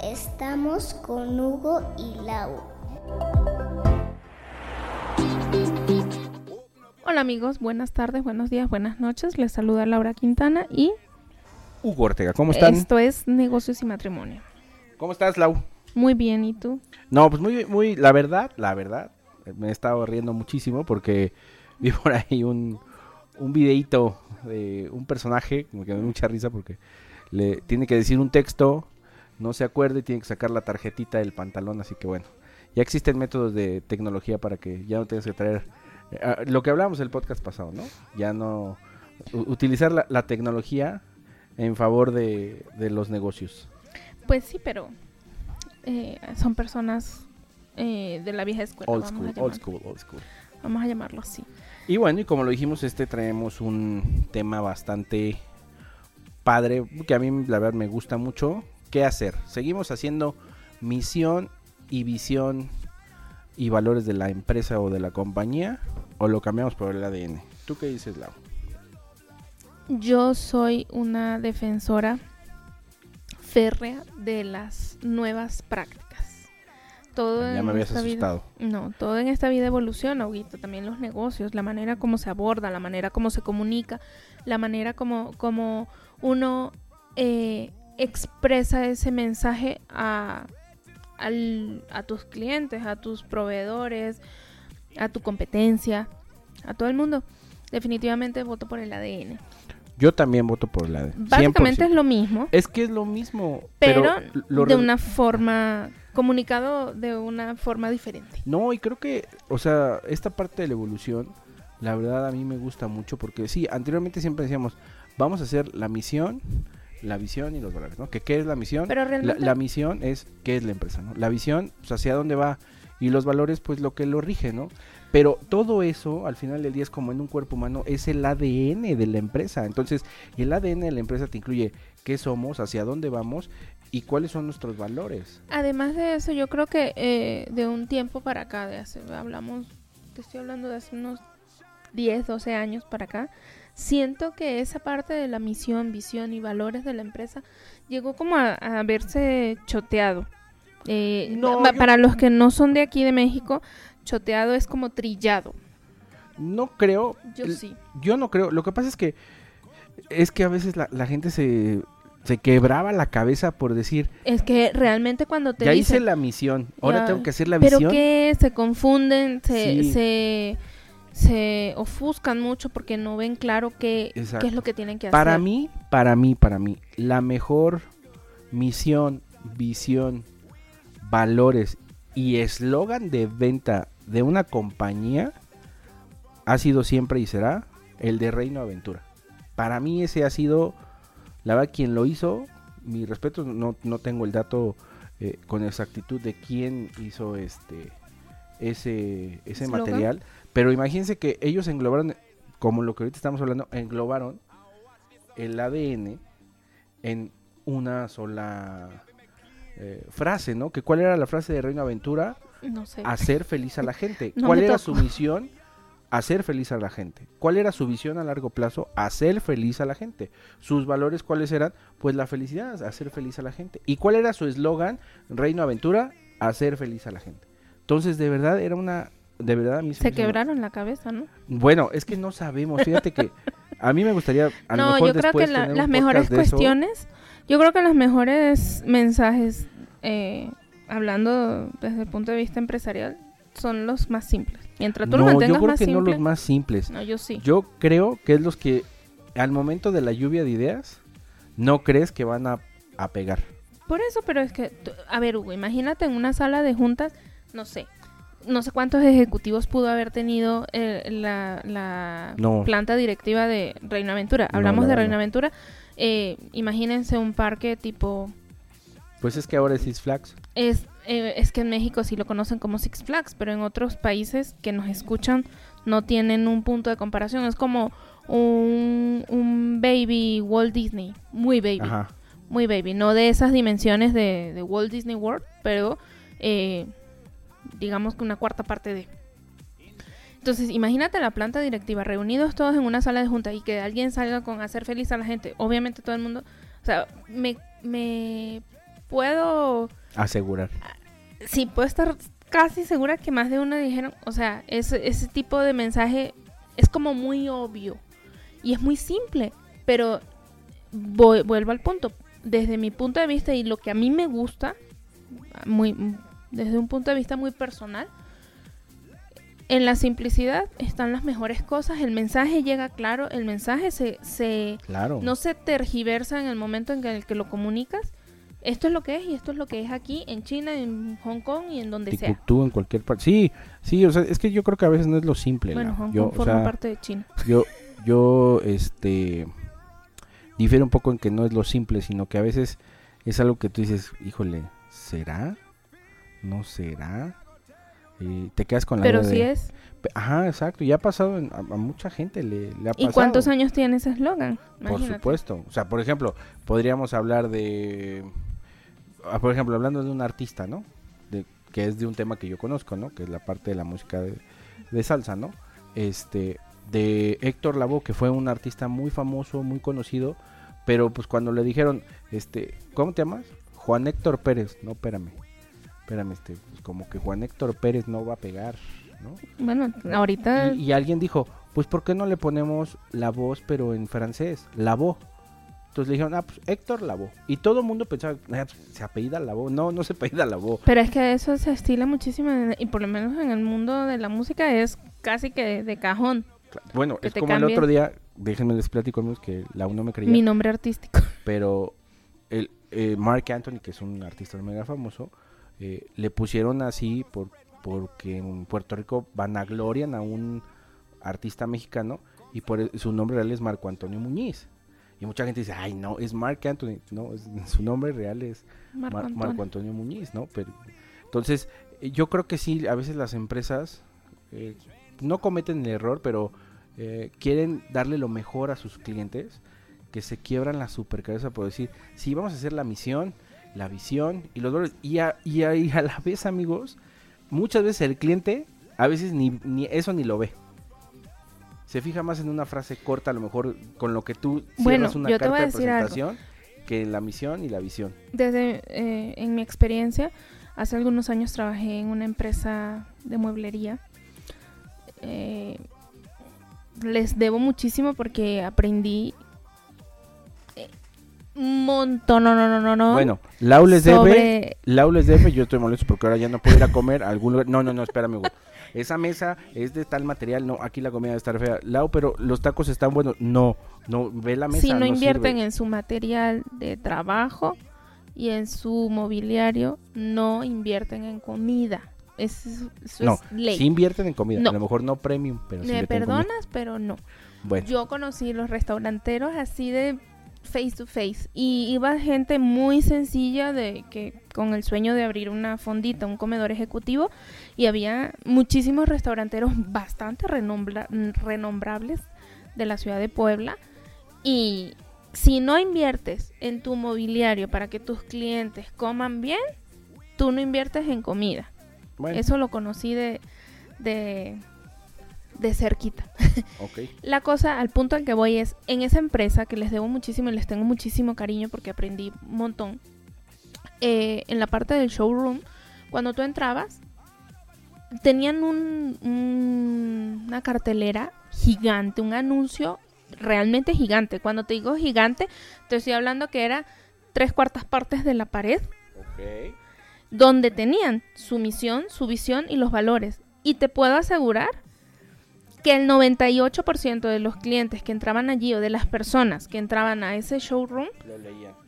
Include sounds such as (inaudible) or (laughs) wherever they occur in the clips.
Estamos con Hugo y Lau. Hola amigos, buenas tardes, buenos días, buenas noches. Les saluda Laura Quintana y Hugo Ortega, ¿cómo están? esto es Negocios y Matrimonio. ¿Cómo estás, Lau? Muy bien, ¿y tú? No, pues muy, muy, la verdad, la verdad, me he estado riendo muchísimo porque vi por ahí un, un videíto de un personaje, como que me dio mucha risa porque le tiene que decir un texto, no se acuerda y tiene que sacar la tarjetita del pantalón, así que bueno, ya existen métodos de tecnología para que ya no tengas que traer eh, lo que hablamos el podcast pasado, ¿no? Ya no utilizar la, la tecnología en favor de, de los negocios. Pues sí, pero eh, son personas eh, de la vieja escuela. Old vamos, school, a old school, old school. vamos a llamarlo así. Y bueno, y como lo dijimos, este traemos un tema bastante padre, que a mí la verdad me gusta mucho. ¿Qué hacer? ¿Seguimos haciendo misión y visión y valores de la empresa o de la compañía? ¿O lo cambiamos por el ADN? ¿Tú qué dices, Lau? Yo soy una defensora férrea de las nuevas prácticas. Todo Ya en me habías esta vida- asustado. No, todo en esta vida evoluciona, Huguito, también los negocios, la manera como se aborda, la manera como se comunica, la manera como, como uno eh, expresa ese mensaje a, al- a tus clientes, a tus proveedores, a tu competencia, a todo el mundo. Definitivamente voto por el ADN. Yo también voto por el ADN. Básicamente 100%. es lo mismo, Es que es lo mismo. pero, Pero, lo de una forma, comunicado de una forma diferente. No, y creo que, o sea, esta parte de la evolución, la verdad a mí me gusta mucho porque sí, anteriormente siempre decíamos, vamos a hacer la misión, la visión y los valores, ¿no? Que qué es la misión? Pero La, realmente... la misión es qué es la empresa, ¿no? La visión, pues hacia dónde va y los valores, pues lo que lo rige, ¿no? Pero todo eso, al final del día, es como en un cuerpo humano, es el ADN de la empresa. Entonces, el ADN de la empresa te incluye qué somos, hacia dónde vamos y cuáles son nuestros valores. Además de eso, yo creo que eh, de un tiempo para acá, de hace, hablamos, te estoy hablando de hace unos 10, 12 años para acá, siento que esa parte de la misión, visión y valores de la empresa llegó como a, a verse choteado. Eh, No, pa- yo- Para los que no son de aquí de México, choteado es como trillado. No creo, Yo sí. Yo no creo. Lo que pasa es que es que a veces la, la gente se, se quebraba la cabeza por decir, Es que realmente cuando te ya hice la misión, ahora Ya, tengo que hacer la pero visión. que se confunden, se, Sí. se, se ofuscan mucho porque no ven claro qué, qué es lo que tienen que hacer. Para mí, para mí, para mí, la mejor misión, visión, valores y eslogan de venta de una compañía ha sido siempre y será el de Reino Aventura. Para mí ese ha sido, la verdad, quien lo hizo, mi respeto, no, no tengo el dato eh, con exactitud de quién hizo este ese, ese material, pero imagínense que ellos englobaron, como lo que ahorita estamos hablando, englobaron el ADN en una sola eh, frase, ¿no? Que cuál era la frase de Reino Aventura? No sé. Hacer feliz a la gente. (laughs) No ¿Cuál era su misión? Hacer feliz a la gente. ¿Cuál era su visión a largo plazo? Hacer feliz a la gente. ¿Sus valores cuáles eran? Pues la felicidad, hacer feliz a la gente. ¿Y cuál era su eslogan? Reino Aventura, hacer feliz a la gente. Entonces, de verdad, era una... De verdad, mí se quebraron la cabeza, ¿no? Bueno, es que no sabemos. Fíjate que a mí me gustaría... A lo no, mejor yo creo que la- las mejores cuestiones, yo creo que los mejores mensajes, eh, hablando desde el punto de vista empresarial, son los más simples. Mientras tú lo No, yo mantengas creo más que no los más simples. no, yo sí. Yo creo que es los que al momento de la lluvia de ideas no crees que van a, a pegar. Por eso, pero es que, a ver, Hugo, imagínate en una sala de juntas, no sé, no sé cuántos ejecutivos pudo haber tenido eh, la, la No. planta directiva de Reino Aventura. Hablamos la de no. Aventura, eh, imagínense un parque tipo, Pues es que ahora es Six Flags. es, eh, es que en México sí lo conocen como Six Flags, pero en otros países que nos escuchan no tienen un punto de comparación. Es como un, un baby Walt Disney, muy baby. Ajá. muy baby, no de esas dimensiones de, de Walt Disney World, pero eh, digamos que una cuarta parte de. Entonces, imagínate la planta directiva, reunidos todos en una sala de junta y que alguien salga con hacer feliz a la gente. Obviamente todo el mundo, o sea, me, me puedo... Asegurar. Sí, puedo estar casi segura que más de una dijeron, o sea, ese, ese tipo de mensaje es como muy obvio y es muy simple, pero voy, vuelvo al punto. Desde mi punto de vista y lo que a mí me gusta, muy, desde un punto de vista muy personal, en la simplicidad están las mejores cosas, el mensaje llega claro, el mensaje se, se Claro. no se tergiversa en el momento en el que lo comunicas. Esto es lo que es y esto es lo que es aquí en China, en Hong Kong y en donde sea. Timbuktu en cualquier parte. Sí, sí, o sea, es que yo creo que a veces no es lo simple. Bueno. Hong yo, Kong o forma sea, parte de China. yo, yo, este, difiere un poco en que no es lo simple, sino que a veces es algo que tú dices, híjole, ¿será? ¿No será? Y te quedas con la Pero sí de- es. Ajá, exacto. Y ha pasado en- a, a mucha gente, le, le ha ¿Y pasado. cuántos años tiene ese eslogan? Por supuesto. O sea, por ejemplo, podríamos hablar de, por ejemplo, hablando de un artista, ¿no? De, que es de un tema que yo conozco, ¿no? Que es la parte de la música de, de salsa, ¿no? Este, de Héctor Lavoe, que fue un artista muy famoso, muy conocido, pero pues cuando le dijeron, este, ¿cómo te llamas? Juan Héctor Pérez. No, espérame. Espérame, este, pues, como que Juan Héctor Pérez no va a pegar, ¿no? Bueno, ahorita Y, y alguien dijo, pues ¿por qué no le ponemos la voz pero en francés? La voz. Entonces le dijeron, ah, pues Héctor Lavoe. Y todo el mundo pensaba, "Ah, pues, se apellida Lavoe. No, no se apellida Lavoe. Pero es que eso se estila muchísimo en- y por lo menos en el mundo de la música es casi que de, cajón. Bueno, Que es como el otro día, déjenme les platico amigos que la uno me creía, Mi nombre artístico. (laughs) pero el eh, Mark Anthony, que es un artista mega famoso, eh, le pusieron así por, porque en Puerto Rico vanaglorian a un artista mexicano y por e- su nombre real es Marco Antonio Muñiz. Y mucha gente dice, ay no, es Mark Anthony. No, es- (laughs) su nombre real es Marco Mar- Antonio. Marco Antonio Muñiz, ¿no? Pero, entonces, eh, yo creo que sí, a veces las empresas eh, no cometen el error, pero eh, quieren darle lo mejor a sus clientes, que se quiebran la supercabeza por decir, sí, vamos a hacer la misión, la visión y los valores. Y a, y a, y (laughs) a la vez, amigos, muchas veces el cliente, a veces ni, ni eso ni lo ve. Se fija más en una frase corta, a lo mejor con lo que tú Bueno, cierras una yo te carta voy a de decir algo. presentación, que en la misión y la visión. Desde eh, en mi experiencia, hace algunos años trabajé en una empresa de mueblería. Eh, les debo muchísimo porque aprendí montón, no, no, no, no, no. Bueno, Lau les debe, Lau les debe, yo estoy molesto porque ahora ya no puedo ir a comer a algún lugar. No, no, no, espérame, güey. Esa mesa es de tal material, no, aquí la comida debe estar fea. Lau, pero los tacos están buenos. No, no, ve la mesa. si no, invierten sirve. en su material de trabajo y en su mobiliario, no invierten en comida. Es, eso No, es ley. sí invierten en comida. No. A lo mejor no premium, pero sí Me perdonas, pero no. Bueno, Yo conocí los restauranteros así de face to face. Y iba gente muy sencilla de que con el sueño de abrir una fondita, un comedor ejecutivo y había muchísimos restauranteros bastante renombra- renombrables de la ciudad de Puebla. Y si no inviertes en tu mobiliario para que tus clientes coman bien, tú no inviertes en comida. bueno, Eso lo conocí de de de cerquita. (laughs) La cosa, al punto al que voy es, en esa empresa que les debo muchísimo y les tengo muchísimo cariño porque aprendí un montón, eh, en la parte del showroom, cuando tú entrabas, tenían un- un- una cartelera gigante, un anuncio realmente gigante. Cuando te digo gigante, te estoy hablando que era tres cuartas partes de la pared donde tenían su misión, su visión y los valores. Y te puedo asegurar que el 98% de los clientes que entraban allí o de las personas que entraban a ese showroom, Lo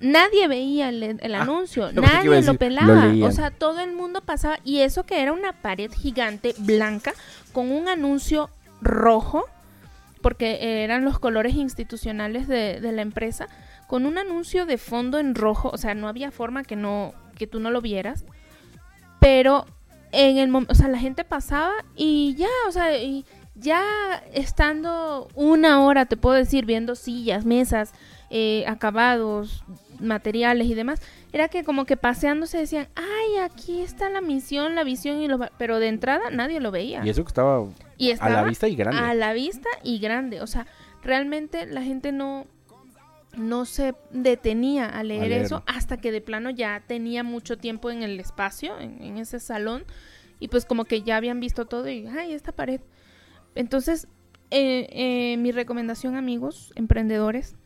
nadie veía el, el Ah, anuncio, nadie lo decir, pelaba. o sea, todo el mundo pasaba y eso que era una pared gigante blanca con un anuncio rojo, porque eran los colores institucionales de, de la empresa, con un anuncio de fondo en rojo, o sea, no había forma que no que tú no lo vieras, pero en el momento, o sea, la gente pasaba y ya, o sea, y ya estando una hora, te puedo decir, viendo sillas, mesas, eh, acabados, materiales y demás, era que como que paseándose decían, ay, aquí está la misión, la visión y va-", Pero de entrada nadie lo veía. Y eso que estaba Y a la vista y grande. a la vista y grande. O sea, realmente la gente no, no se detenía a leer, leerlo. eso hasta que de plano ya tenía mucho tiempo en el espacio, en, en ese salón, y pues como que ya habían visto todo y, ay, esta pared. Entonces, eh, eh, mi recomendación, amigos, emprendedores,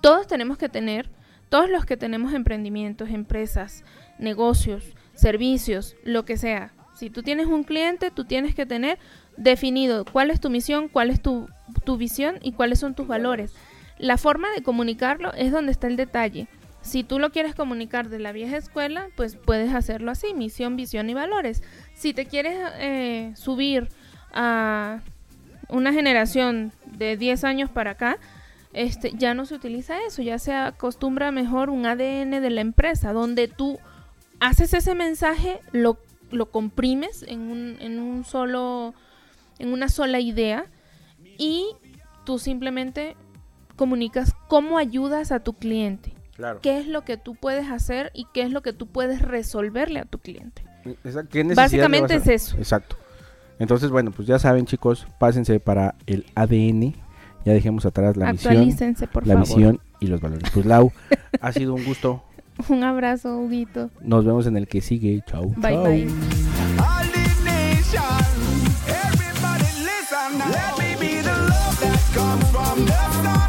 todos tenemos que tener, todos los que tenemos emprendimientos, empresas, negocios, servicios, lo que sea. Si tú tienes un cliente, tú tienes que tener definido cuál es tu misión, cuál es tu, visión y cuáles son tus valores. La forma de comunicarlo es donde está el detalle. Si tú lo quieres comunicar de la vieja escuela, pues puedes hacerlo así, misión, visión y valores. Si te quieres eh, subir a una generación de 10 años para acá, este, ya no se utiliza eso, ya se acostumbra mejor un ADN de la empresa, donde tú haces ese mensaje, lo, lo comprimes en un, en un solo, en una sola idea y tú simplemente comunicas cómo ayudas a tu cliente, Claro. qué es lo que tú puedes hacer y qué es lo que tú puedes resolverle a tu cliente. Esa- ¿qué necesidad Básicamente a- es eso. Exacto. Entonces, bueno, pues ya saben, chicos, pásense para el ADN. Ya dejemos atrás la misión, por la favor. visión y los valores. Pues Lau, (laughs) ha sido un gusto. Un abrazo, Huguito. Nos vemos en el que sigue. Chau. Bye, chau. bye. All the nation, everybody listen. Let me be the love that comes from the sun.